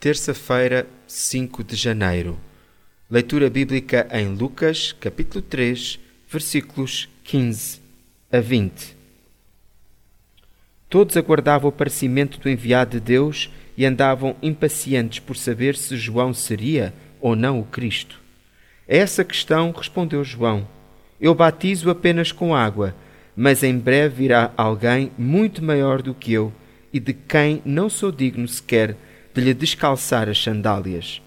terça-feira, 5 de janeiro. Leitura bíblica em Lucas, capítulo 3, versículos 15 a 20. Todos aguardavam o aparecimento do enviado de Deus e andavam impacientes por saber se João seria ou não o Cristo. A essa questão respondeu João: Eu batizo apenas com água, mas em breve virá alguém muito maior do que eu e de quem não sou digno sequer de lhe descalçar as sandálias.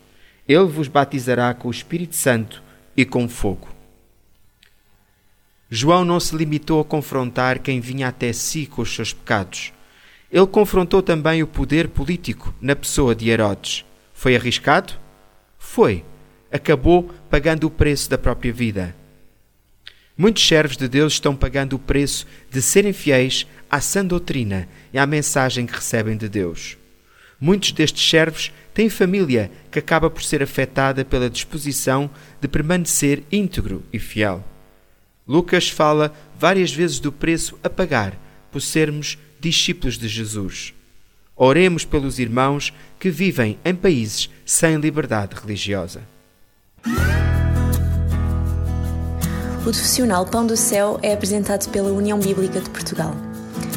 Ele vos batizará com o Espírito Santo e com fogo. João não se limitou a confrontar quem vinha até si com os seus pecados. Ele confrontou também o poder político na pessoa de Herodes. Foi arriscado? Foi. Acabou pagando o preço da própria vida. Muitos servos de Deus estão pagando o preço de serem fiéis à sã doutrina e à mensagem que recebem de Deus. Muitos destes servos têm família que acaba por ser afetada pela disposição de permanecer íntegro e fiel. Lucas fala várias vezes do preço a pagar por sermos discípulos de Jesus. Oremos pelos irmãos que vivem em países sem liberdade religiosa. O profissional Pão do Céu é apresentado pela União Bíblica de Portugal.